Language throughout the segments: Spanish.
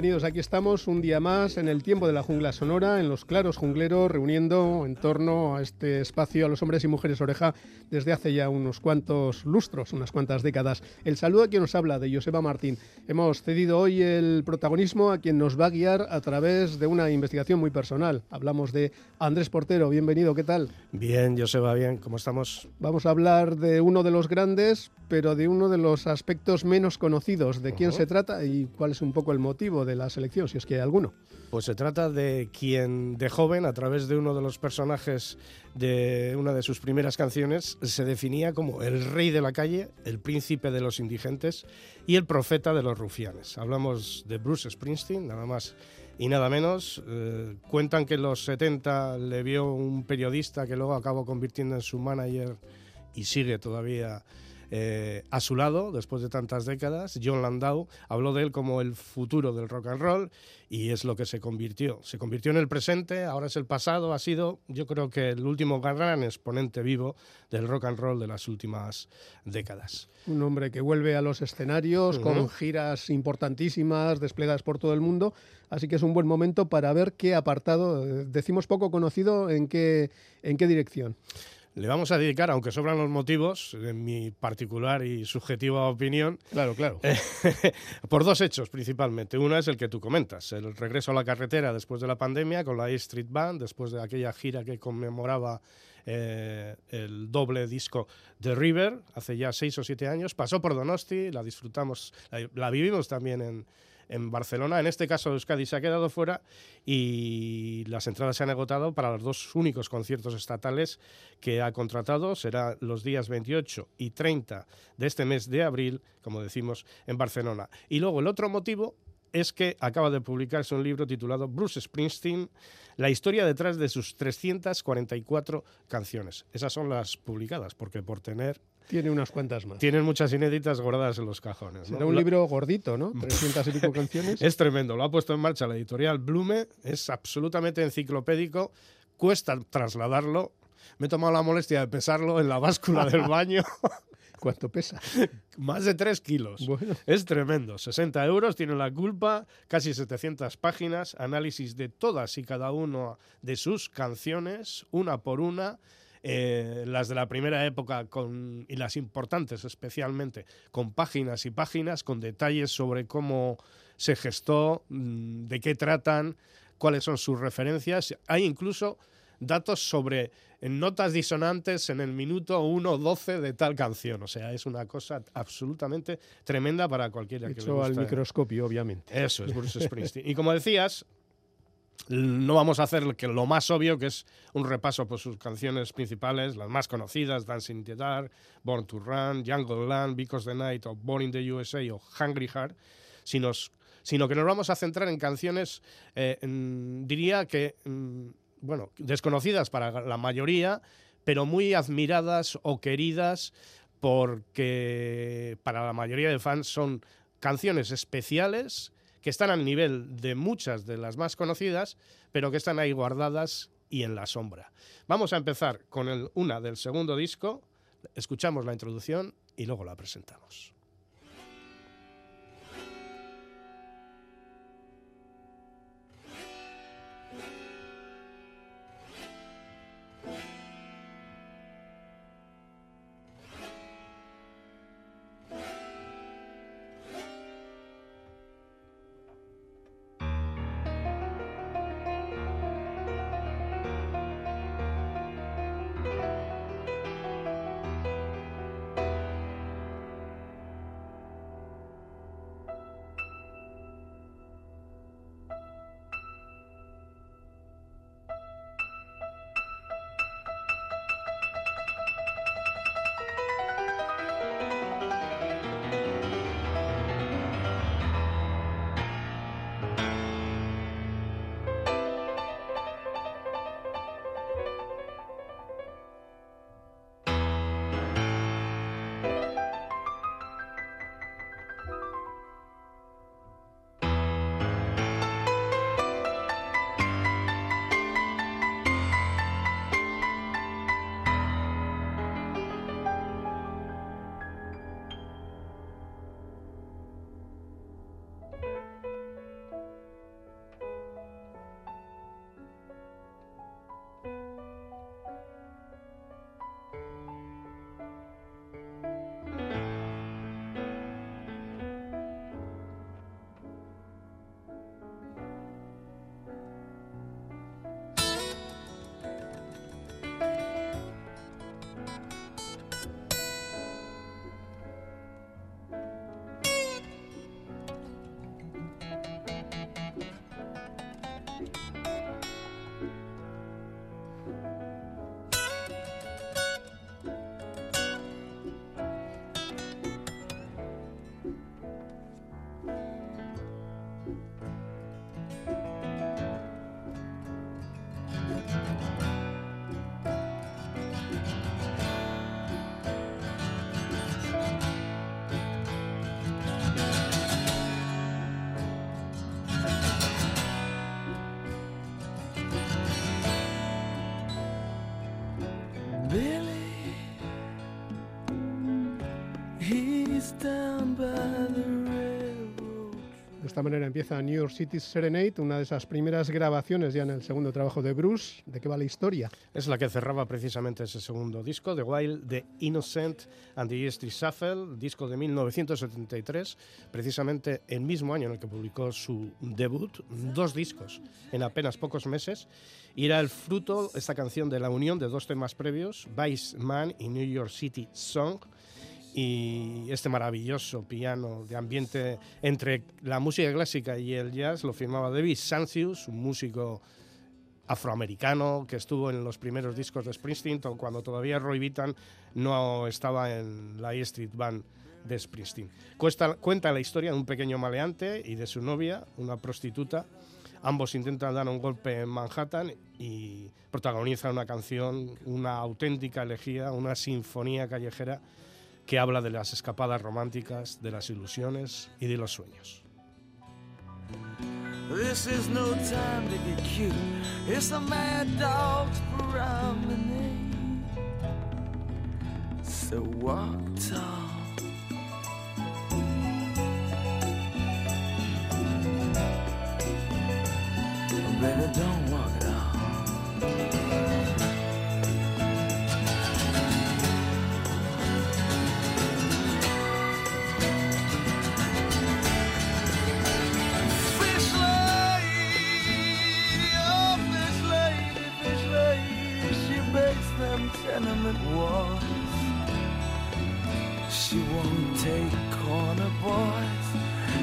bienvenidos. Aquí estamos un día más en el tiempo de la jungla sonora, en los claros jungleros, reuniendo en torno a este espacio a los hombres y mujeres oreja desde hace ya unos cuantos lustros, unas cuantas décadas. El saludo a quien nos habla, de Joseba Martín. Hemos cedido hoy el protagonismo a quien nos va a guiar a través de una investigación muy personal. Hablamos de Andrés Portero. Bienvenido, ¿qué tal? Bien, Joseba, bien. ¿Cómo estamos? Vamos a hablar de uno de los grandes, pero de uno de los aspectos menos conocidos. ¿De quién se trata y cuál es un poco el motivo de la selección, si es que hay alguno? Pues se trata de quien de joven, a través de uno de los personajes de una de sus primeras canciones, se definía como el rey de la calle, el príncipe de los indigentes y el profeta de los rufianes. Hablamos de Bruce Springsteen, nada más y nada menos. Eh, cuentan que en los 70 le vio un periodista que luego acabó convirtiendo en su manager y sigue todavía eh, a su lado después de tantas décadas. John Landau habló de él como el futuro del rock and roll y es lo que se convirtió. Se convirtió en el presente, ahora es el pasado, ha sido yo creo que el último gran exponente vivo del rock and roll de las últimas décadas. Un hombre que vuelve a los escenarios con giras importantísimas, desplegadas por todo el mundo. Así que es un buen momento para ver qué apartado, eh, decimos poco conocido, en qué, en qué dirección. Le vamos a dedicar, aunque sobran los motivos, en mi particular y subjetiva opinión, Claro, claro. por dos hechos principalmente. Uno es el que tú comentas, el regreso a la carretera después de la pandemia con la A Street Band, después de aquella gira que conmemoraba eh, el doble disco de River hace ya seis o siete años. Pasó por Donosti, la disfrutamos, la, la vivimos también en, en Barcelona. En este caso Euskadi se ha quedado fuera y las entradas se han agotado para los dos únicos conciertos estatales que ha contratado. Será los días 28 y 30 de este mes de abril, como decimos, en Barcelona. Y luego el otro motivo es que acaba de publicarse un libro titulado Bruce Springsteen, la historia detrás de sus 344 canciones. Esas son las publicadas, porque por tener Tiene unas cuantas más. tienen muchas inéditas guardadas en los cajones. ¿no? Será un libro gordito, ¿no? 300 y pico canciones. es tremendo, lo ha puesto en marcha la editorial Blume, es absolutamente enciclopédico, cuesta trasladarlo. Me he tomado la molestia de pesarlo en la báscula del baño, ¿Cuánto pesa? más de 3 kilos. Bueno, Es tremendo, 60 euros, tiene la culpa, casi 700 páginas, análisis de todas y cada una de sus canciones, una por una, eh, las de la primera época con, y las importantes especialmente, con páginas y páginas, con detalles sobre cómo se gestó, mm, de qué tratan, cuáles son sus referencias. Hay incluso datos sobre notas disonantes en el minuto 1.12 de tal canción. O sea, es una cosa absolutamente tremenda para cualquiera que le hecho al microscopio, obviamente. Eso es Bruce Springsteen. Y como decías, no vamos a hacer que lo más obvio, que es un repaso por sus canciones principales, las más conocidas, Dancing in the Dark, Born to Run, Jungle Land, Because the Night, o Born in the USA, o Hungry Heart, sino, sino que nos vamos a centrar en canciones, eh, diría que, mm, bueno, desconocidas para la mayoría, pero muy admiradas o queridas porque para la mayoría de fans son canciones especiales que están al nivel de muchas de las más conocidas, pero que están ahí guardadas y en la sombra. Vamos a empezar con el- una del segundo disco, escuchamos la introducción y luego la presentamos. Esta manera empieza New York City Serenade, una de esas primeras grabaciones ya en el segundo trabajo de Bruce. ¿De qué va la historia? Es la que cerraba precisamente ese segundo disco, The Wild, The Innocent and the Street Shuffle, disco de 1973, precisamente el mismo año en el que publicó su debut, dos discos en apenas pocos meses. Y era el fruto, esta canción, de la unión de dos temas previos, Vice Man y New York City Song y este maravilloso piano de ambiente entre la música clásica y el jazz lo firmaba David Sancius, un músico afroamericano que estuvo en los primeros discos de Springsteen cuando todavía Roy Bittan no estaba en la E Street Band de Springsteen. cuenta la historia de un pequeño maleante y de su novia, una prostituta. Ambos intentan dar un golpe en Manhattan y protagonizan una canción, una auténtica elegía, una sinfonía callejera que habla de las escapadas románticas, de las ilusiones y de los sueños. This is no time to get cute. It's a mad tenement walls. She won't take corner boys.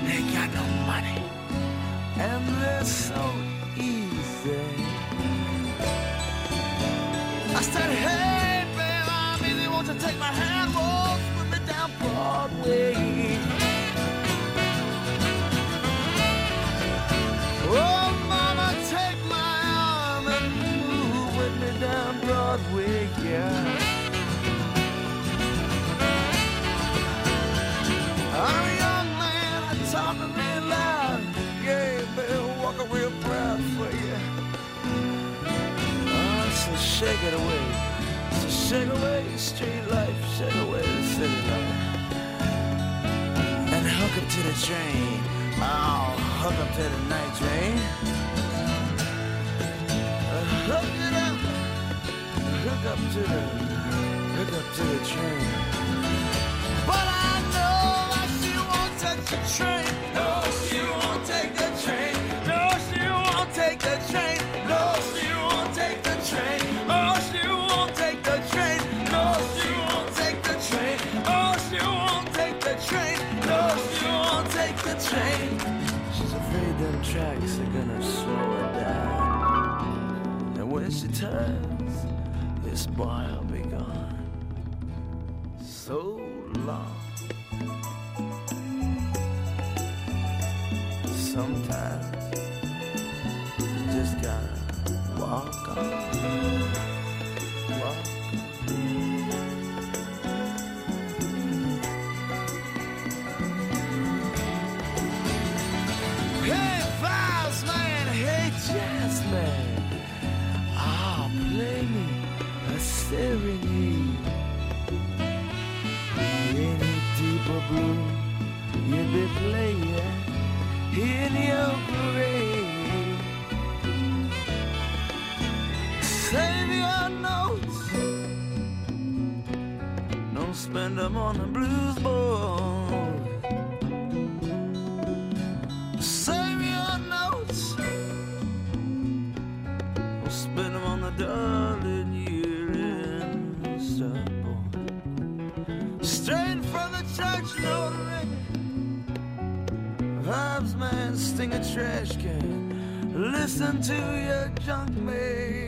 They got no money, and they're so easy. I said, Hey, babe, I'm easy. Won't you take my hand, walk with me down Broadway? Broadway yeah. I'm a young man, I talk real loud. Yeah, baby, walk real proud for you. Oh, so shake it away. So shake away street life, shake away the city life. And hook up to the train. Oh, hook up to the night train. Uh, hook hook up to the, hook up to the train. But I know that she won't touch the train. No, she won't take the train. No, she won't take the train. No, she won't take the train. Oh, she won't take the train. No, she won't take the train. Oh, she won't take the train. No, she won't take the train. She's afraid them tracks are gonna slow her down. And when she turns this boy will be gone so long. Playing in your parade. Save your notes, don't spend them on the blues board. Trash can. Listen to your junk man.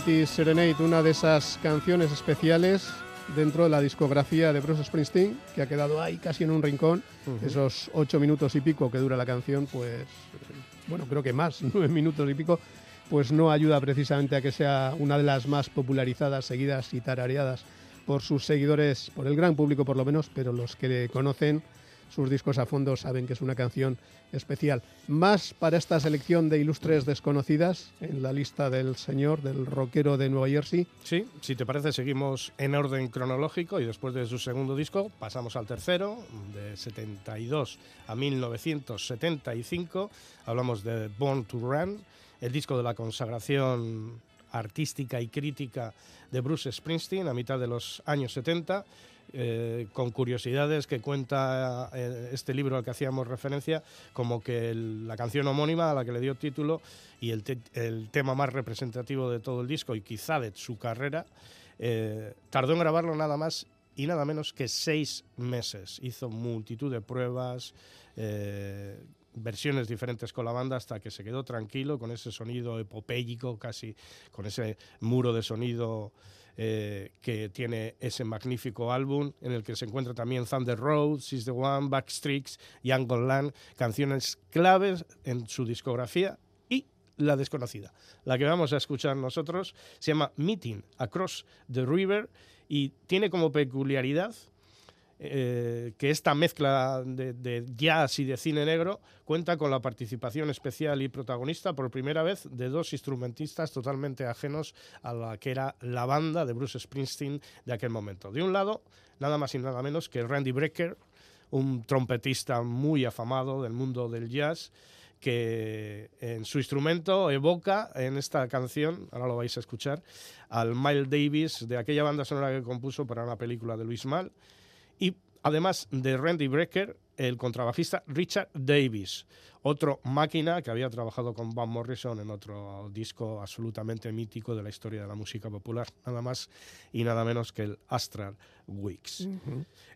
Serenade, una de esas canciones especiales dentro de la discografía de Bruce Springsteen, que ha quedado ahí casi en un rincón. Esos ocho minutos y pico que dura la canción, pues, bueno, creo que más, nueve minutos y pico, pues no ayuda precisamente a que sea una de las más popularizadas, seguidas y tarareadas por sus seguidores, por el gran público por lo menos, pero los que le conocen sus discos a fondo saben que es una canción especial. Más para esta selección de ilustres desconocidas en la lista del señor, del rockero de Nueva Jersey. Sí, si te parece, seguimos en orden cronológico y después de su segundo disco pasamos al tercero, de 72 a 1975. Hablamos de Born to Run, el disco de la consagración artística y crítica de Bruce Springsteen a mitad de los años 70 eh, con curiosidades que cuenta eh, este libro al que hacíamos referencia, como que la canción homónima a la que le dio título y el, tema más representativo de todo el disco y quizá de su carrera, eh, tardó en grabarlo nada más y nada menos que seis meses. Hizo multitud de pruebas, versiones diferentes con la banda hasta que se quedó tranquilo con ese sonido epopéyico, casi con ese muro de sonido eh, que tiene ese magnífico álbum en el que se encuentra también Thunder Road, She's the One, Backstreaks, Young Land, canciones claves en su discografía y la desconocida. La que vamos a escuchar nosotros se llama Meeting Across the River y tiene como peculiaridad eh, que esta mezcla de, jazz y de cine negro cuenta con la participación especial y protagonista por primera vez de dos instrumentistas totalmente ajenos a la que era la banda de Bruce Springsteen de aquel momento. De un lado, nada más y nada menos que Randy Brecker, un trompetista muy afamado del mundo del jazz, que en su instrumento evoca en esta canción, ahora lo vais a escuchar, al Miles Davis de aquella banda sonora que compuso para una película de Luis Mal y además de Randy Brecker, el contrabajista Richard Davis, otro máquina que había trabajado con Van Morrison en otro disco absolutamente mítico de la historia de la música popular, nada más y nada menos que el Astral Weeks.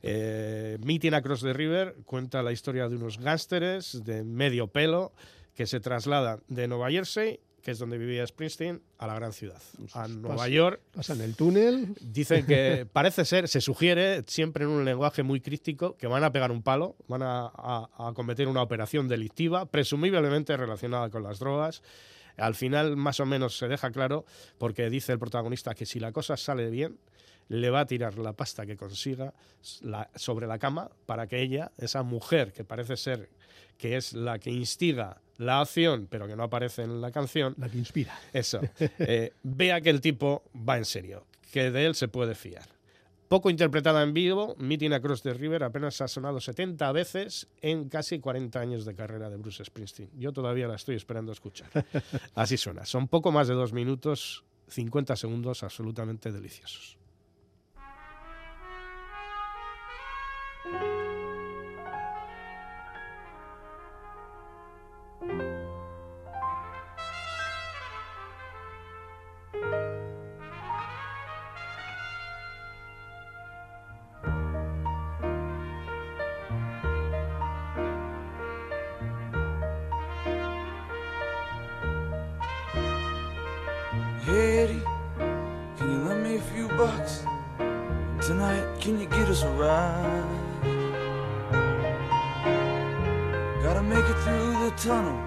Eh, Meeting Across the River cuenta la historia de unos gángsteres de medio pelo que se trasladan de Nueva Jersey que es donde vivía Springsteen, a la gran ciudad, pues a Nueva York. Pasan el túnel. Dicen que parece ser, se sugiere, siempre en un lenguaje muy crítico, que van a pegar un palo, van a, a cometer una operación delictiva, presumiblemente relacionada con las drogas. Al final, más o menos, se deja claro, porque dice el protagonista que si la cosa sale bien, le va a tirar la pasta que consiga sobre la cama para que ella, esa mujer que parece ser que es la que instiga la acción, pero que no aparece en la canción. La que inspira. Eso. Eh, vea que el tipo va en serio, que de él se puede fiar. Poco interpretada en vivo, Meeting Across the River apenas ha sonado 70 veces en casi 40 años de carrera de Bruce Springsteen. Yo todavía la estoy esperando escuchar. Así suena. Son poco más de dos minutos, 50 segundos absolutamente deliciosos. Eddie, can you lend me a few bucks? Tonight, can you get us a ride? make it through the tunnel.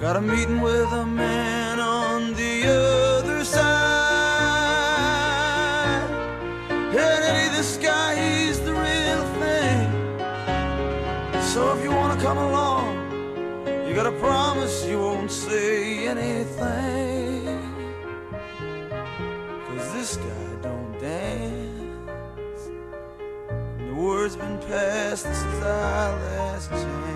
Got a meeting with a man on the other side. And Eddie, this guy, he's the real thing. So if you wanna come along, you gotta promise you won't say anything. Cause this guy don't dance. And the word's been passed, this is our last chance.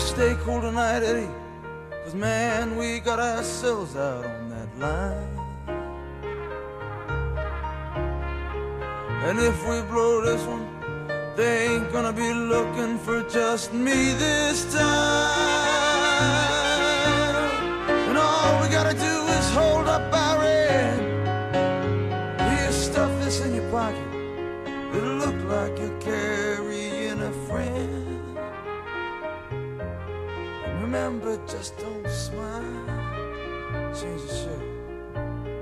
stay cool tonight, Eddie. Cause man, we got ourselves out on that line. And if we blow this one, they ain't gonna be looking for just me this time. Remember, just don't smile. Change the shirt.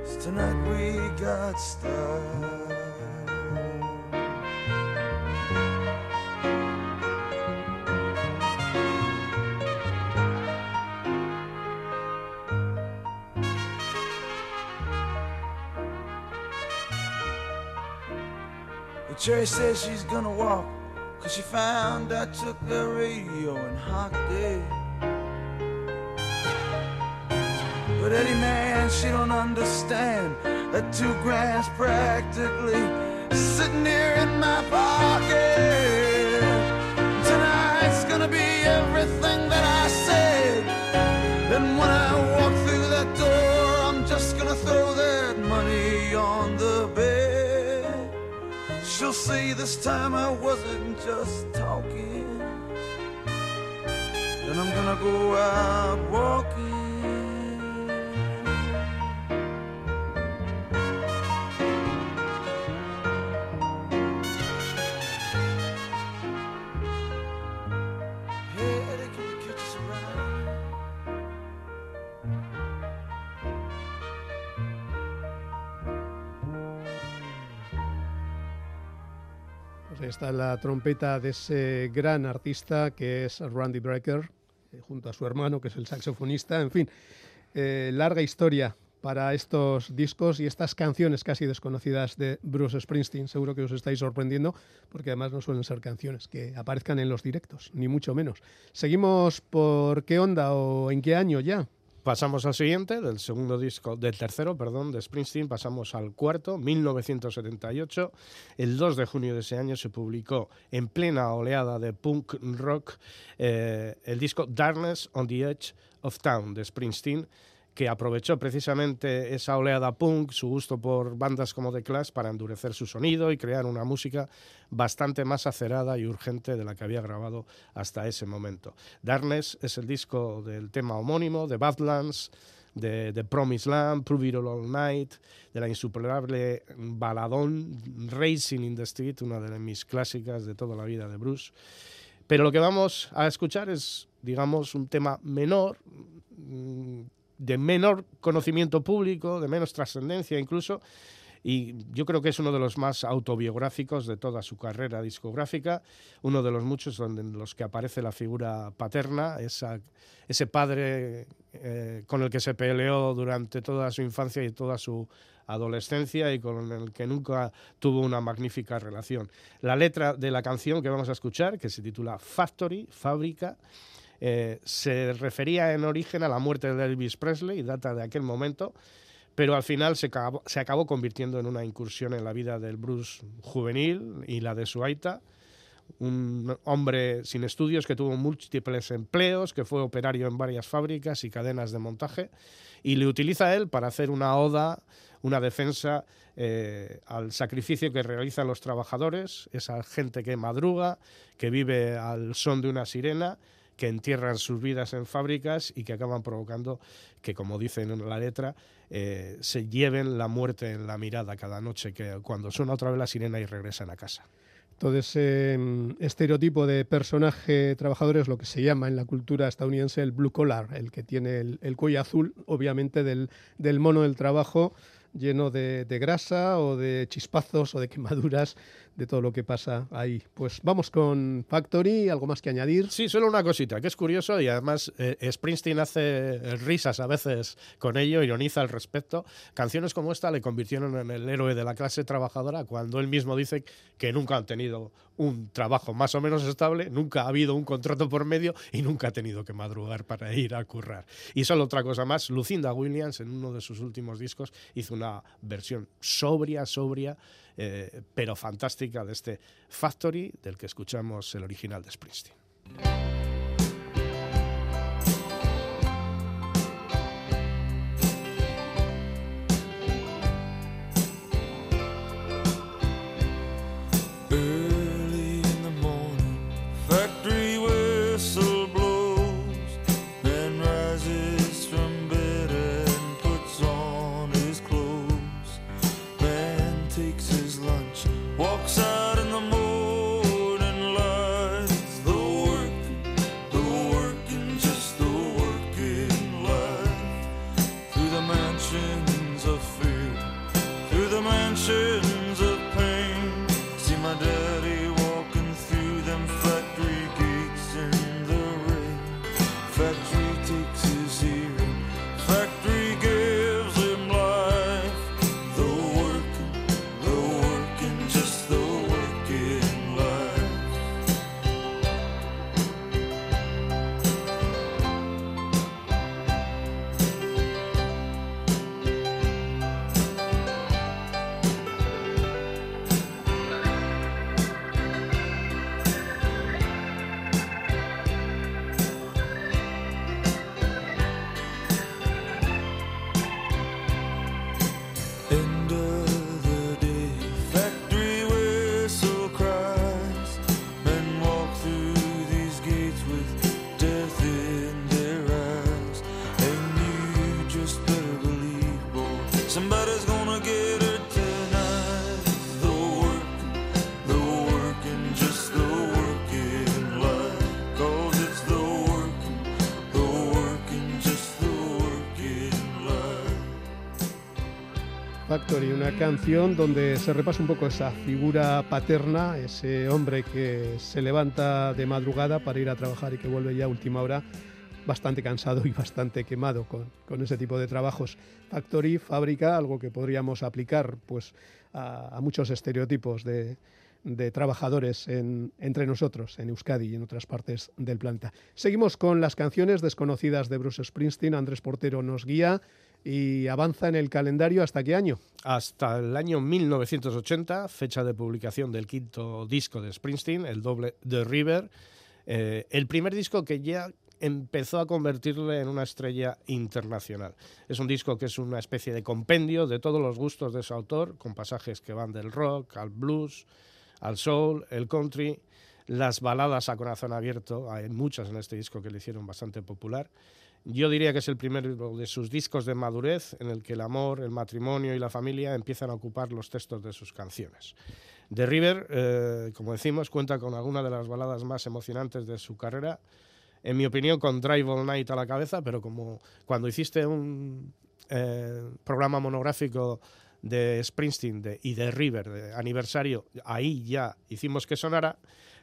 It's tonight we got started. Cherry says she's gonna walk, cause she found I took the radio and hocked it. But man, she don't understand that two grand's practically sitting here in my pocket. Tonight's gonna be everything that I said. And when I walk through that door, I'm just gonna throw that money on the bed. She'll see this time I wasn't just talking. Then I'm gonna go out walking. La trompeta de ese gran artista que es Randy Brecker, eh, junto a su hermano, que es el saxofonista. En fin, eh, larga historia para estos discos y estas canciones casi desconocidas de Bruce Springsteen. Seguro que os estáis sorprendiendo porque además no suelen ser canciones que aparezcan en los directos, ni mucho menos. Seguimos por qué onda o en qué año ya. Pasamos al siguiente, del segundo disco, del tercero, perdón, de Springsteen, pasamos al cuarto, 1978. El 2 de junio de ese año se publicó en plena oleada de punk rock eh, el disco Darkness on the Edge of Town de Springsteen, que aprovechó precisamente esa oleada punk, su gusto por bandas como The Clash, para endurecer su sonido y crear una música bastante más acerada y urgente de la que había grabado hasta ese momento. Darkness es el disco del tema homónimo, de Badlands, de The Promised Land, Prove It All Night, de la insuperable baladón Racing in the Street, una de mis clásicas de toda la vida de Bruce. Pero lo que vamos a escuchar es, digamos, un tema menor, mm, de menor conocimiento público, de menos trascendencia incluso, y yo creo que es uno de los más autobiográficos de toda su carrera discográfica, uno de los muchos donde, en los que aparece la figura paterna, ese padre eh, con el que se peleó durante toda su infancia y toda su adolescencia y con el que nunca tuvo una magnífica relación. La letra de la canción que vamos a escuchar, que se titula Factory, Fábrica, eh, se refería en origen a la muerte de Elvis Presley data de aquel momento, pero al final se acabó, convirtiendo en una incursión en la vida del Bruce juvenil y la de su aita, un hombre sin estudios que tuvo múltiples empleos, que fue operario en varias fábricas y cadenas de montaje, y le utiliza él para hacer una oda, una defensa eh, al sacrificio que realizan los trabajadores, esa gente que madruga, que vive al son de una sirena, que entierran sus vidas en fábricas y que acaban provocando que, como dicen en la letra, eh, se lleven la muerte en la mirada cada noche, que cuando suena otra vez la sirena y regresan a casa. Todo ese mm, estereotipo de personaje trabajador es lo que se llama en la cultura estadounidense el blue collar, el que tiene el, el cuello azul, obviamente del, del mono del trabajo, lleno de, grasa o de chispazos o de quemaduras de todo lo que pasa ahí. Pues vamos con Factory, algo más que añadir. Sí, solo una cosita, que es curioso y además eh, Springsteen hace risas a veces con ello, ironiza al respecto. Canciones como esta le convirtieron en el héroe de la clase trabajadora cuando él mismo dice que nunca han tenido un trabajo más o menos estable, nunca ha habido un contrato por medio y nunca ha tenido que madrugar para ir a currar. Y solo otra cosa más, Lucinda Williams en uno de sus últimos discos hizo una versión sobria, sobria, eh, pero fantástica de este Factory del que escuchamos el original de Springsteen. Canción donde se repasa un poco esa figura paterna, ese hombre que se levanta de madrugada para ir a trabajar y que vuelve ya a última hora bastante cansado y bastante quemado con, con ese tipo de trabajos. Factory, fábrica, algo que podríamos aplicar pues, a, muchos estereotipos de, de trabajadores en, entre nosotros, en Euskadi y en otras partes del planeta. Seguimos con las canciones desconocidas de Bruce Springsteen. Andrés Portero nos guía y avanza en el calendario hasta qué año? Hasta el año 1980, fecha de publicación del quinto disco de Springsteen, el doble The River, eh, el primer disco que ya empezó a convertirle en una estrella internacional. Es un disco que es una especie de compendio de todos los gustos de su autor, con pasajes que van del rock al blues, al soul, el country, las baladas a corazón abierto, hay muchas en este disco que le hicieron bastante popular. Yo diría que es el primero de sus discos de madurez en el que el amor, el matrimonio y la familia empiezan a ocupar los textos de sus canciones. The River, eh, como decimos, cuenta con algunas de las baladas más emocionantes de su carrera. En mi opinión, con Drive All Night a la cabeza, pero como cuando hiciste un eh, programa monográfico de Springsteen y de River de aniversario, ahí ya hicimos que sonara,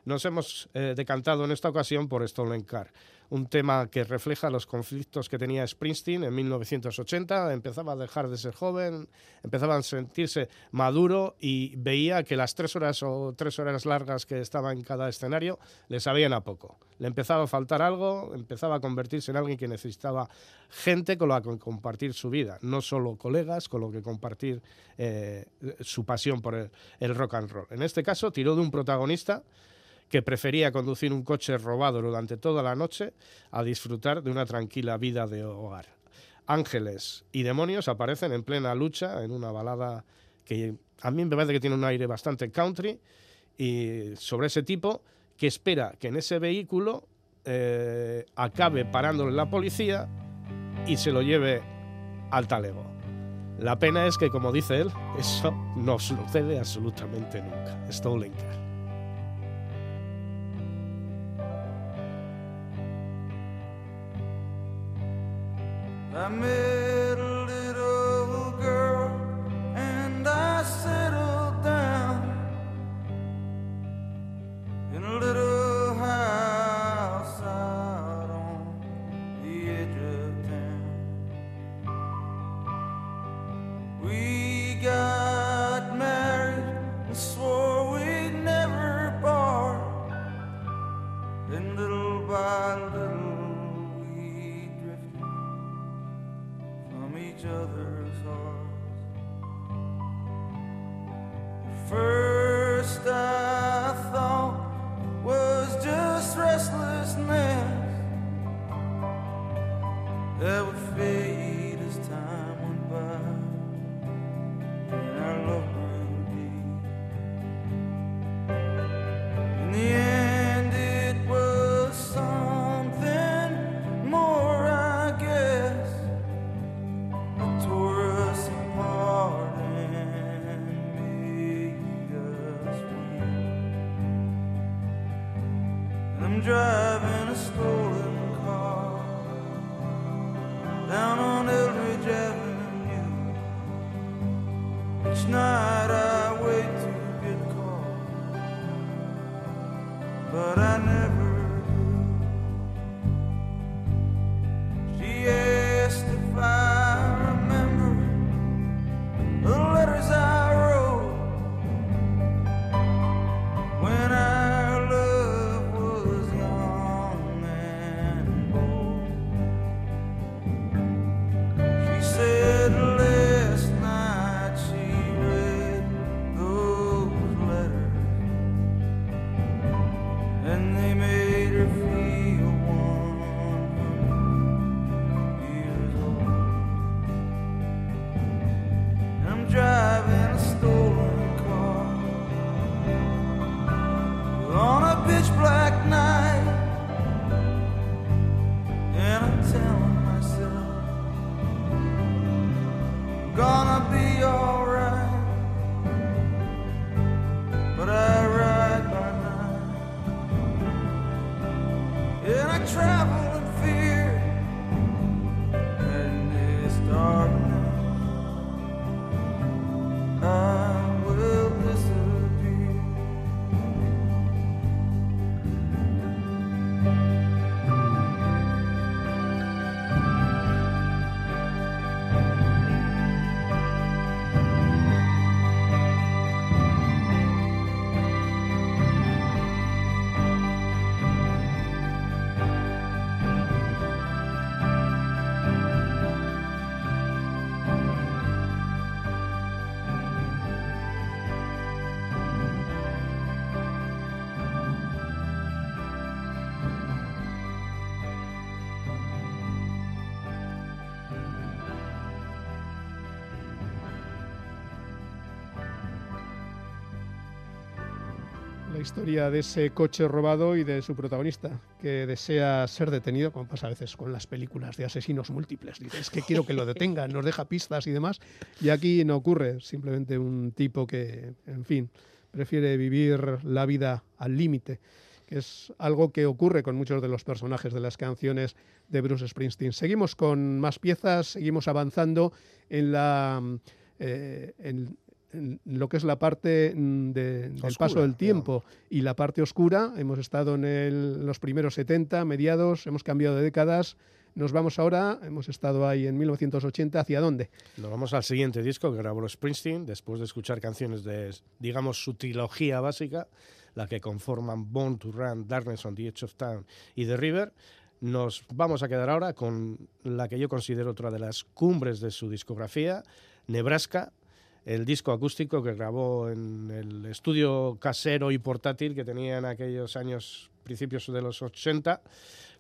nos hemos eh, decantado en esta ocasión por Stolen Car, un tema que refleja los conflictos que tenía Springsteen en 1980, empezaba a dejar de ser joven, empezaba a sentirse maduro y veía que las tres horas o tres horas largas que estaba en cada escenario le sabían a poco. Le empezaba a faltar algo, empezaba a convertirse en alguien que necesitaba gente con la que compartir su vida, no solo colegas con lo que compartir eh, su pasión por el, el rock and roll. En este caso tiró de un protagonista que prefería conducir un coche robado durante toda la noche a disfrutar de una tranquila vida de hogar. Ángeles y demonios aparecen en plena lucha en una balada que a mí me parece que tiene un aire bastante country y sobre ese tipo que espera que en ese vehículo eh, acabe parándole la policía y se lo lleve al talego. La pena es que, como dice él, eso no sucede absolutamente nunca. Stolen Car. I met I travel historia de ese coche robado y de su protagonista, que desea ser detenido, como pasa a veces con las películas de asesinos múltiples. Dice, es que quiero que lo detengan, nos deja pistas y demás. Y aquí no ocurre, simplemente un tipo que, en fin, prefiere vivir la vida al límite que es algo que ocurre con muchos de los personajes de las canciones de Bruce Springsteen. Seguimos con más piezas, seguimos avanzando en la eh, en, lo que es la parte mm, del paso del tiempo y la parte oscura. Hemos estado en los primeros 70, mediados, hemos cambiado de décadas. Nos vamos ahora, hemos estado ahí en 1980, ¿hacia dónde? Nos vamos al siguiente disco que grabó Springsteen, después de escuchar canciones de, digamos, su trilogía básica, la que conforman Born to Run, Darkness on the Edge of Town y The River. Nos vamos a quedar ahora con la que yo considero otra de las cumbres de su discografía, Nebraska, el disco acústico que grabó en el estudio casero y portátil que tenía en aquellos años, principios de los 80,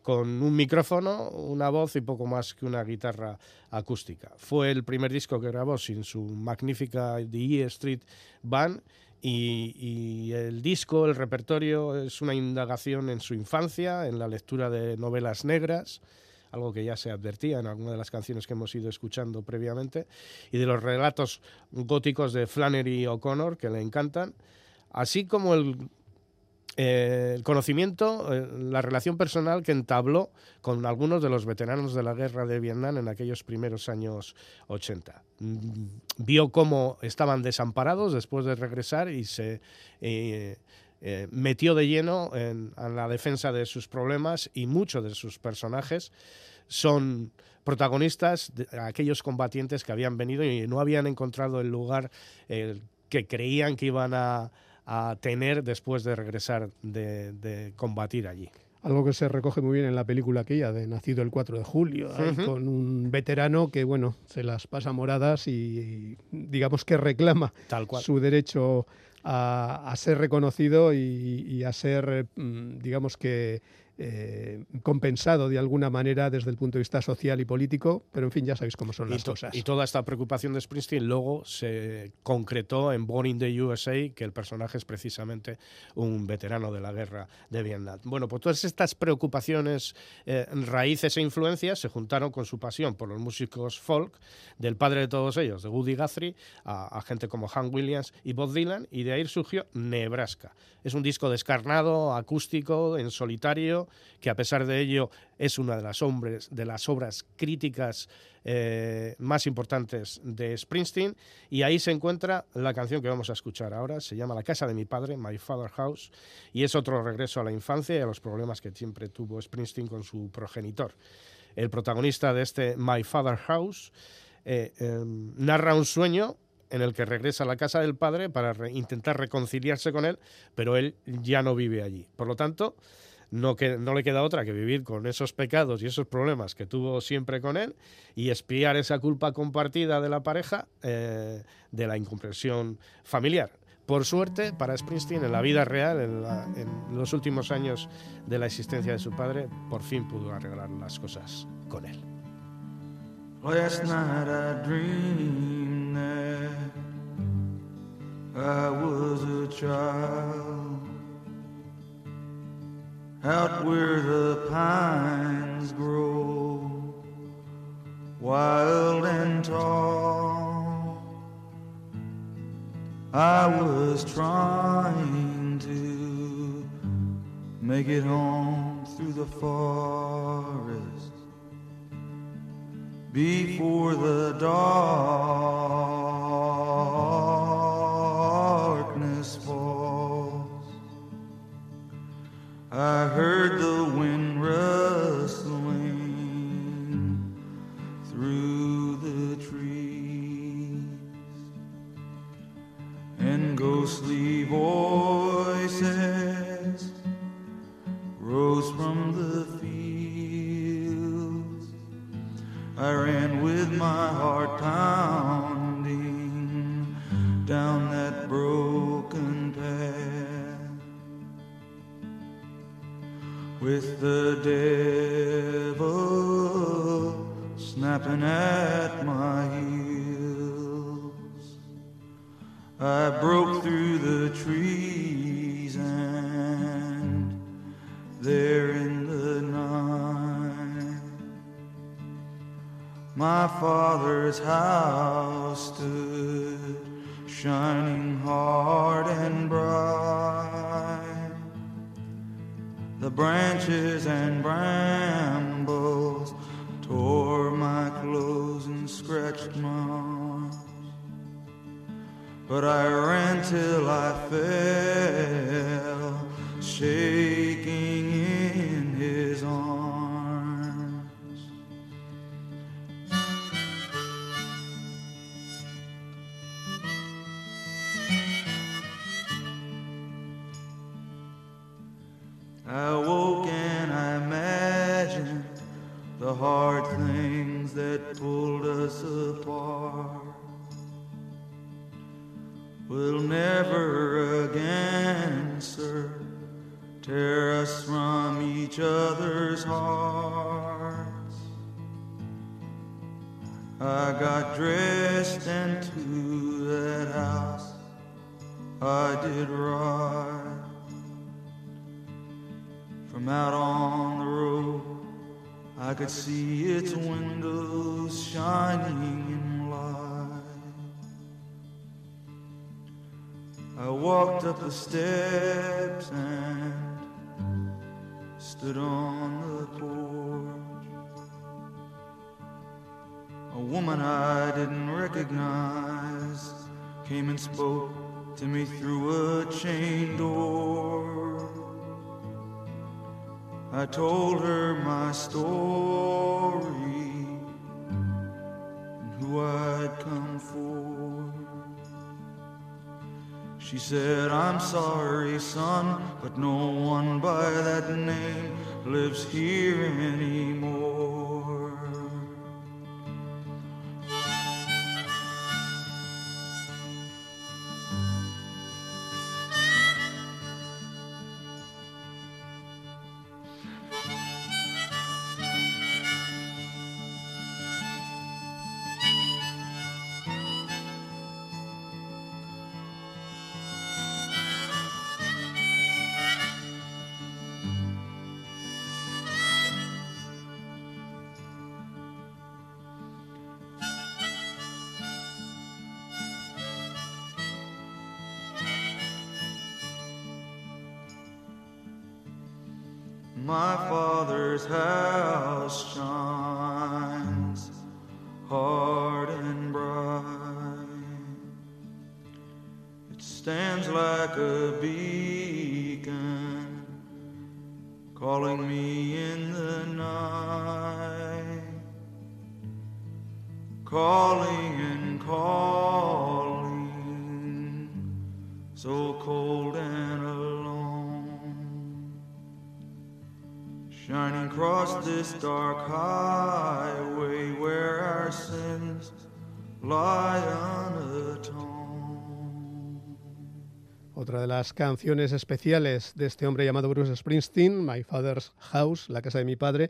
con un micrófono, una voz y poco más que una guitarra acústica. Fue el primer disco que grabó sin su magnífica The E Street Band y, y, el disco, el repertorio, es una indagación en su infancia, en la lectura de novelas negras, algo que ya se advertía en alguna de las canciones que hemos ido escuchando previamente, y de los relatos góticos de Flannery O'Connor, que le encantan, así como el, eh, el conocimiento, eh, la relación personal que entabló con algunos de los veteranos de la guerra de Vietnam en aquellos primeros años 80. Mm, vio cómo estaban desamparados después de regresar y se... Eh, eh, metió de lleno en, la defensa de sus problemas y muchos de sus personajes. Son protagonistas de aquellos combatientes que habían venido y no habían encontrado el lugar que creían que iban a, tener después de regresar de, combatir allí. Algo que se recoge muy bien en la película aquella de Nacido el 4 de julio, con un veterano que, bueno, se las pasa moradas y digamos que reclama su derecho a, ser reconocido y, a ser, mm, digamos que, eh, compensado de alguna manera desde el punto de vista social y político, pero en fin, ya sabéis cómo son las cosas. Y toda esta preocupación de Springsteen luego se concretó en Born in the USA, que el personaje es precisamente un veterano de la guerra de Vietnam. Bueno, pues todas estas preocupaciones, eh, raíces e influencias se juntaron con su pasión por los músicos folk, del padre de todos ellos, de Woody Guthrie, a, a gente como Hank Williams y Bob Dylan, y de ahí surgió Nebraska. Es un disco descarnado, acústico, en solitario, que a pesar de ello es una de las, obras críticas eh, más importantes de Springsteen. Y ahí se encuentra la canción que vamos a escuchar ahora, se llama La casa de mi padre, My Father House, y es otro regreso a la infancia y a los problemas que siempre tuvo Springsteen con su progenitor. El protagonista de este My Father House eh, em, narra un sueño en el que regresa a la casa del padre para intentar reconciliarse con él, pero él ya no vive allí. Por lo tanto, no, que, no le queda otra que vivir con esos pecados y esos problemas que tuvo siempre con él y espiar esa culpa compartida de la pareja eh, de la incomprensión familiar. Por suerte, para Springsteen, en la vida real, en, los últimos años de la existencia de su padre, por fin pudo arreglar las cosas con él. Out where the pines grow, wild and tall. I was trying to make it home through the forest before the darkness I heard the wind rustling through the trees and ghostly voices did. From out on the road, I could see its windows shining in light. I walked up the steps and stood on the porch. A woman I didn't recognize came and spoke to me through a chain door. I told her my story and who I'd come for. She said, I'm sorry, son, but no one by that name lives here anymore. Beacon calling me in the night. Calling and calling, so cold and alone shining across this dark highway where our sins lie unatoned. Otra de las canciones especiales de este hombre llamado Bruce Springsteen, My Father's House, la casa de mi padre,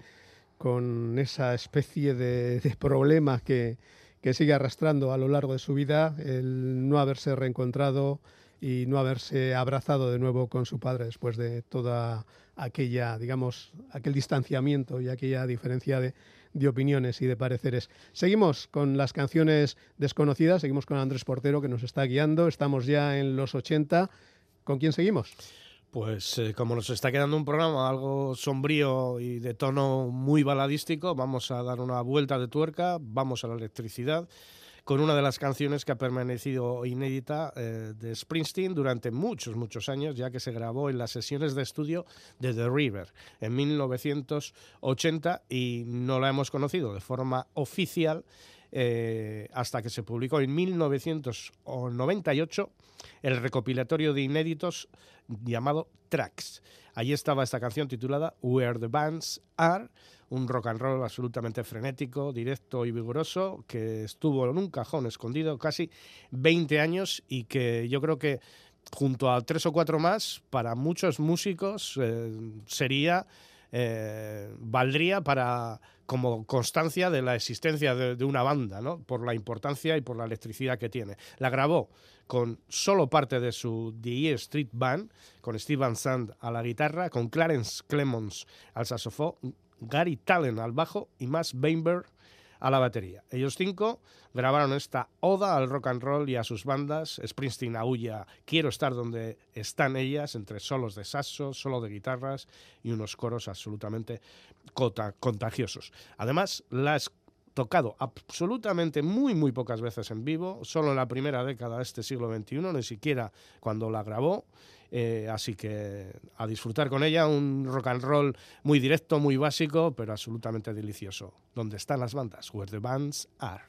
con esa especie de, de problema que, que sigue arrastrando a lo largo de su vida, el no haberse reencontrado y no haberse abrazado de nuevo con su padre después de toda aquella, digamos, aquel distanciamiento y aquella diferencia de, de opiniones y de pareceres. Seguimos con las canciones desconocidas, seguimos con Andrés Portero que nos está guiando, estamos ya en los 80. ¿Con quién seguimos? Pues eh, como nos está quedando un programa algo sombrío y de tono muy baladístico, vamos a dar una vuelta de tuerca, vamos a la electricidad con una de las canciones que ha permanecido inédita eh, de Springsteen durante muchos, muchos años, ya que se grabó en las sesiones de estudio de The River en 1980 y no la hemos conocido de forma oficial eh, hasta que se publicó en 1998 el recopilatorio de inéditos llamado Tracks. Allí estaba esta canción titulada Where the Bands Are, un rock and roll absolutamente frenético, directo y vigoroso, que estuvo en un cajón escondido casi 20 años y que yo creo que junto a tres o cuatro más, para muchos músicos eh, sería, eh, valdría para como constancia de la existencia de, una banda, ¿no? por la importancia y por la electricidad que tiene. La grabó con solo parte de su The Street Band, con Steve Sant a la guitarra, con Clarence Clemons al saxofón, Gary Talent al bajo y Max Weinberg a la batería. Ellos cinco grabaron esta oda al rock and roll y a sus bandas. Springsteen aúlla Quiero estar donde están ellas, entre solos de saxo, solo de guitarras y unos coros absolutamente contagiosos. Además, las tocado absolutamente muy, muy pocas veces en vivo, solo en la primera década de este siglo XXI, ni siquiera cuando la grabó. Eh, así que a disfrutar con ella, un rock and roll muy directo, muy básico, pero absolutamente delicioso. ¿Dónde están las bandas? Where the bands are.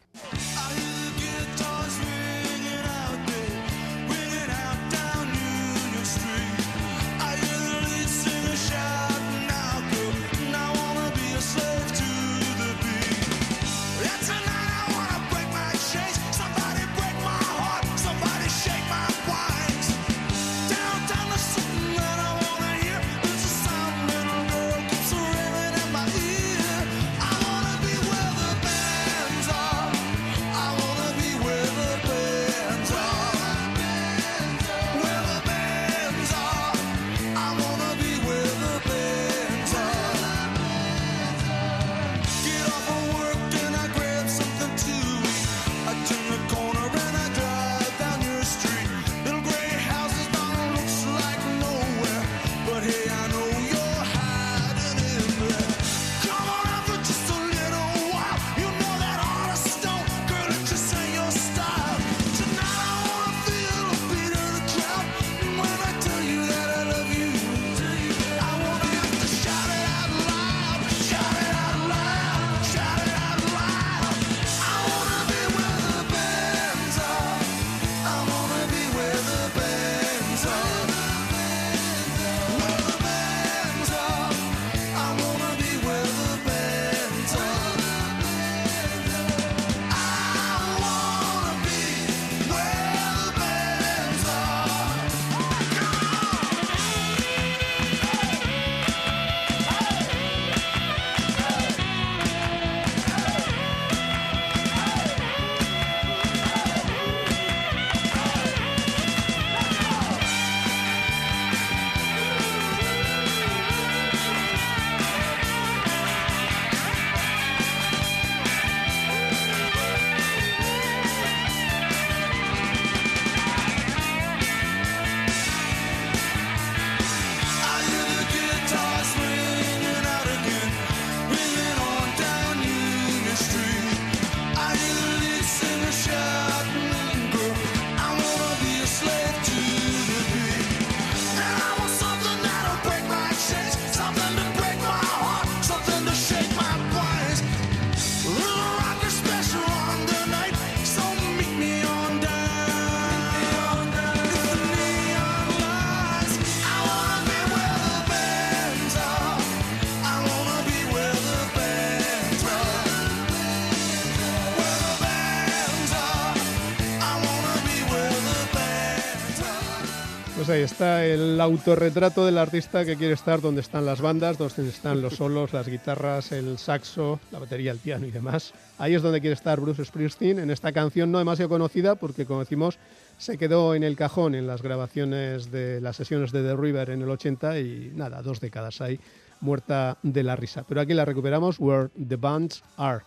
Pues ahí está el autorretrato del artista que quiere estar donde están las bandas, donde están los solos, las guitarras, el saxo, la batería, el piano y demás. Ahí es donde quiere estar Bruce Springsteen en esta canción no demasiado conocida porque como decimos se quedó en el cajón en las grabaciones de las sesiones de The River en el 80 y nada, dos décadas ahí muerta de la risa. Pero aquí la recuperamos, Where the Bands Are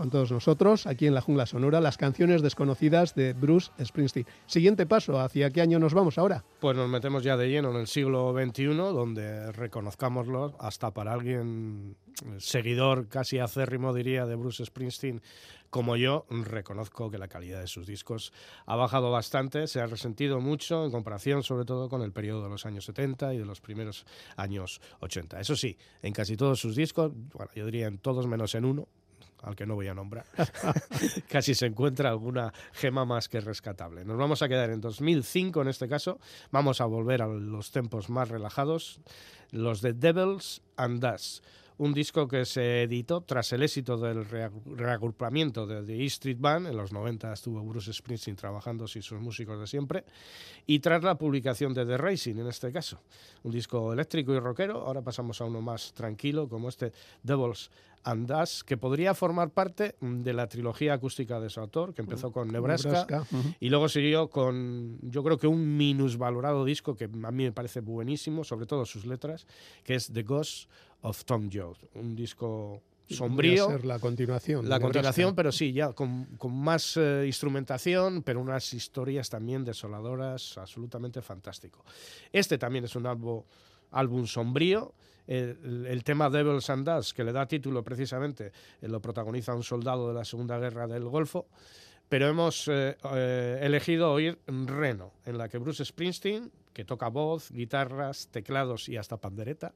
con todos nosotros, aquí en la Jungla Sonora, las canciones desconocidas de Bruce Springsteen. Siguiente paso, ¿hacia qué año nos vamos ahora? Pues nos metemos ya de lleno en el siglo XXI, donde reconozcámoslo, hasta para alguien seguidor casi acérrimo, diría, de Bruce Springsteen, como yo, reconozco que la calidad de sus discos ha bajado bastante, se ha resentido mucho en comparación sobre todo con el periodo de los años 70 y de los primeros años 80. Eso sí, en casi todos sus discos, bueno, yo diría en todos menos en uno, al que no voy a nombrar, casi se encuentra alguna gema más que rescatable. Nos vamos a quedar en 2005 en este caso, vamos a volver a los tempos más relajados, los de Devils and Dust un disco que se editó tras el éxito del reagrupamiento de The E Street Band, en los 90 estuvo Bruce Springsteen trabajando sin sus músicos de siempre, y tras la publicación de The Racing en este caso, un disco eléctrico y rockero, ahora pasamos a uno más tranquilo como este Devils and Us, que podría formar parte de la trilogía acústica de su autor, que empezó con Nebraska, y luego siguió con, yo creo que un minusvalorado disco que a mí me parece buenísimo, sobre todo sus letras, que es The Ghost of Tom Jones, un disco sombrío. Ser la continuación. La continuación, pero sí, ya con, más eh, instrumentación, pero unas historias también desoladoras, absolutamente fantástico. Este también es un álbum, álbum sombrío. El, tema Devils and Dust, que le da título precisamente, eh, lo protagoniza un soldado de la Segunda Guerra del Golfo. Pero hemos eh, elegido oír Reno, en la que Bruce Springsteen, que toca voz, guitarras, teclados y hasta pandereta,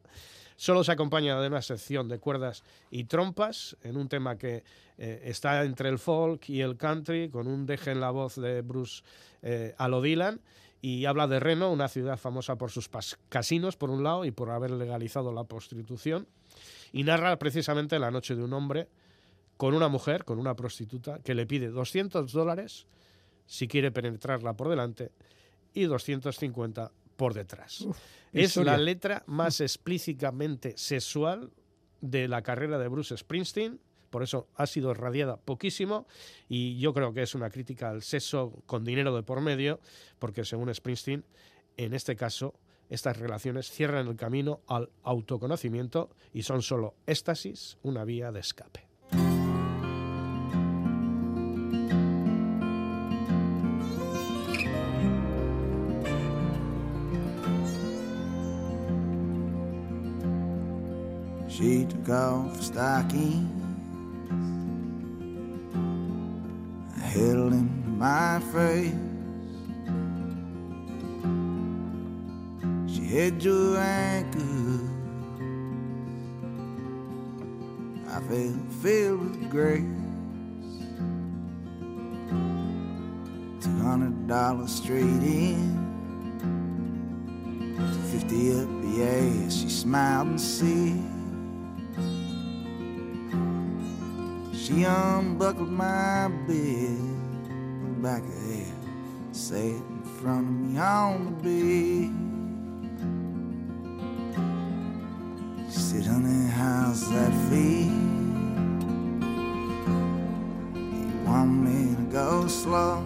Solo se acompaña de una sección de cuerdas y trompas en un tema que eh, está entre el folk y el country, con un deje en la voz de Bruce eh, a Dylan, y habla de Reno, una ciudad famosa por sus casinos, por un lado, y por haber legalizado la prostitución, y narra precisamente la noche de un hombre con una mujer, con una prostituta, que le pide 200 dólares si quiere penetrarla por delante y 250 por detrás. es la letra más explícitamente sexual de la carrera de Bruce Springsteen, por eso ha sido irradiada poquísimo y yo creo que es una crítica al sexo con dinero de por medio, porque según Springsteen, en este caso, estas relaciones cierran el camino al autoconocimiento y son solo éxtasis, una vía de escape. Held in my face. She had your ankle. I felt filled with grace. Two hundred dollars straight in. Fifty up the ass. She smiled and said. She unbuckled my bed, back ahead, sat in front of me on the bed. She said, honey, how's that feel? You want me to go slow?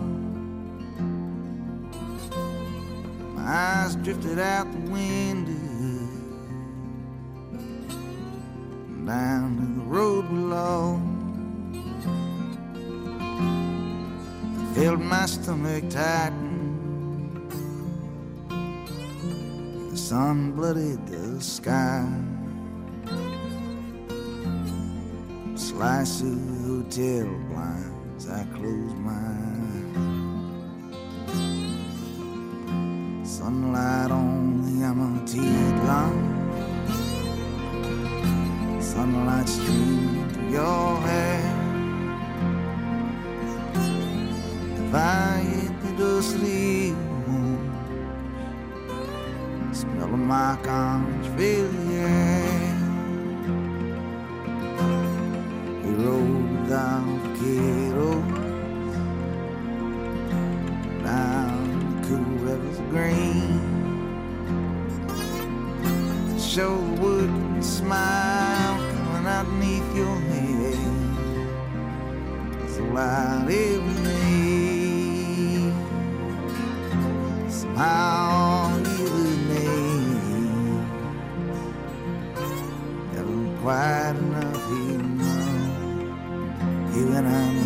My eyes drifted out the window down felt my stomach tighten. The sun blooded the sky. Slice of hotel blinds, I close my eyes. Sunlight on the Amatee line. Sunlight streaming through your hair. My the air We rode down the Cato Down the cool rivers green. Show the wood smile coming out beneath your head. It's a light every how you quite enough, he knows. You and I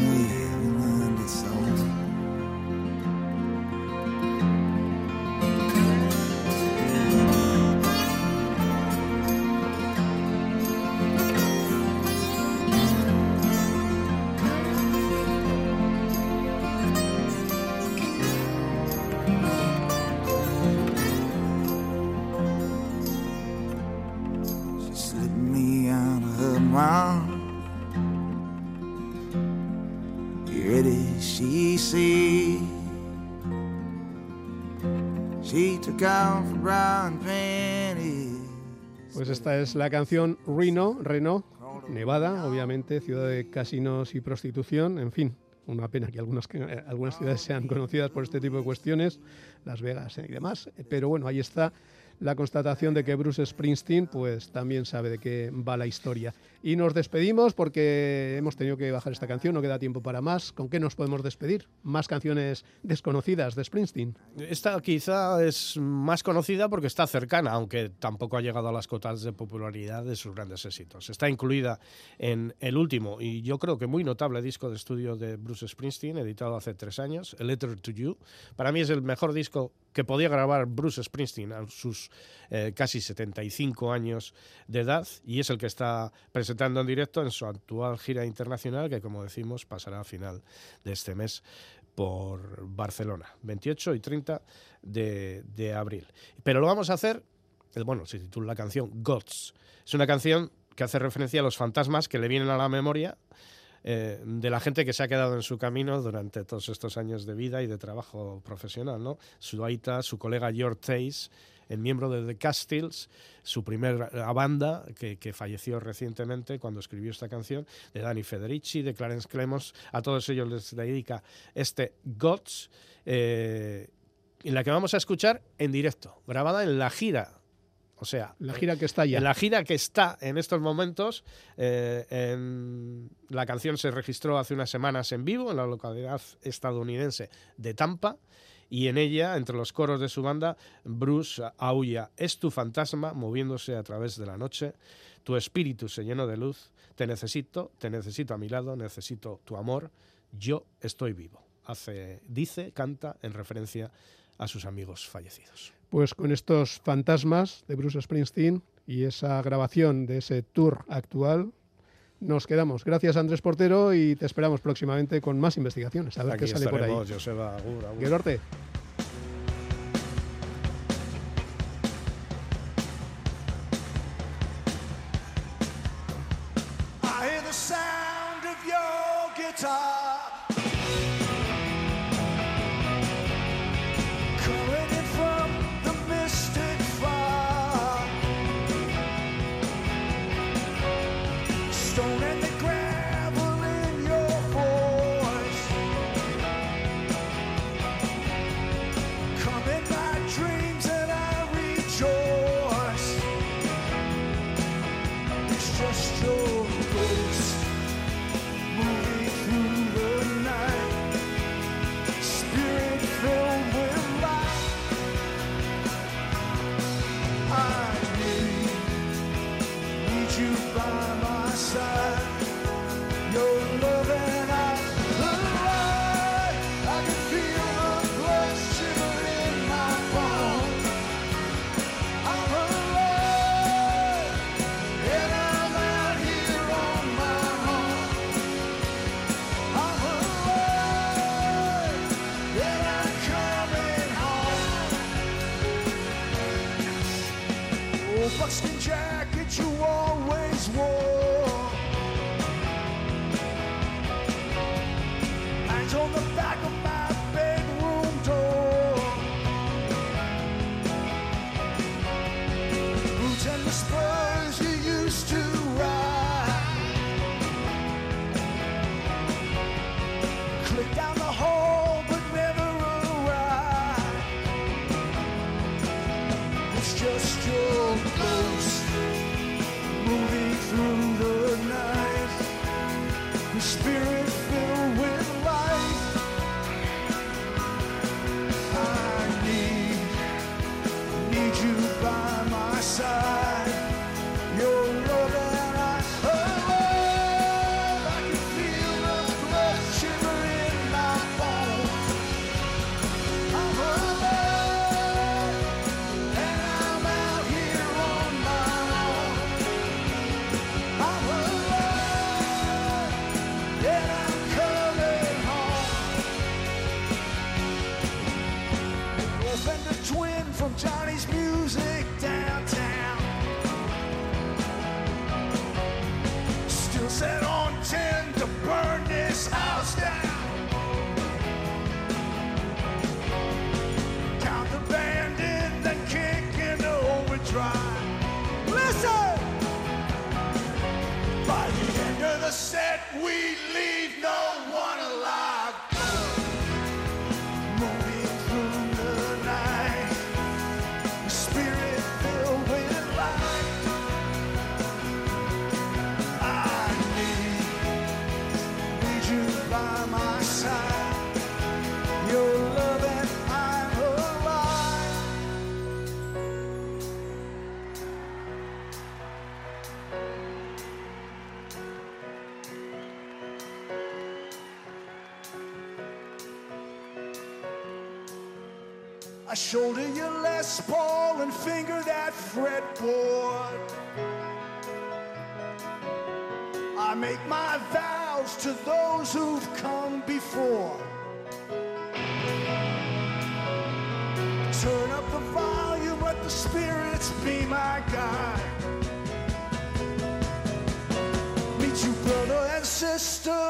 esta es la canción Reno, Reno, Nevada, obviamente, ciudad de casinos y prostitución, en fin. Una pena que algunas, eh, algunas ciudades sean conocidas por este tipo de cuestiones, Las Vegas y demás. Pero bueno, ahí está la constatación de que Bruce Springsteen pues también sabe de qué va la historia. Y nos despedimos porque hemos tenido que bajar esta canción, no queda tiempo para más. ¿Con qué nos podemos despedir? Más canciones desconocidas de Springsteen. Esta quizá es más conocida porque está cercana, aunque tampoco ha llegado a las cotas de popularidad de sus grandes éxitos. Está incluida en el último y yo creo que muy notable disco de estudio de Bruce Springsteen, editado hace tres años, A Letter to You. Para mí es el mejor disco que podía grabar Bruce Springsteen a sus eh, casi 75 años de edad y es el que está presentando en directo en su actual gira internacional que como decimos pasará a final de este mes por Barcelona, 28 y 30 de, de abril. Pero lo vamos a hacer, bueno, se titula la canción Gods. Es una canción que hace referencia a los fantasmas que le vienen a la memoria eh, de la gente que se ha quedado en su camino durante todos estos años de vida y de trabajo profesional, ¿no? Su aita, su colega George Tace, el miembro de The Castiles, su primera banda, que, que, falleció recientemente cuando escribió esta canción, de Danny Federici, de Clarence Clemons, a todos ellos les dedica este Gods, eh, en la que vamos a escuchar en directo, grabada en la gira o sea, la gira que está ya. En la gira que está en estos momentos, eh, en, la canción se registró hace unas semanas en vivo en la localidad estadounidense de Tampa y en ella, entre los coros de su banda, Bruce aúlla, es tu fantasma moviéndose a través de la noche, tu espíritu se llenó de luz, te necesito, te necesito a mi lado, necesito tu amor, yo estoy vivo. Hace, dice, canta en referencia a sus amigos fallecidos. Pues con estos fantasmas de Bruce Springsteen y esa grabación de ese tour actual, nos quedamos. Gracias Andrés Portero y te esperamos próximamente con más investigaciones. A ver Aquí qué sale por ahí. Joseba, agur, agur. Shoulder your Les Paul and finger that fretboard. I make my vows to those who've come before. Turn up the volume, let the spirits be my guide. Meet you, brother and sister,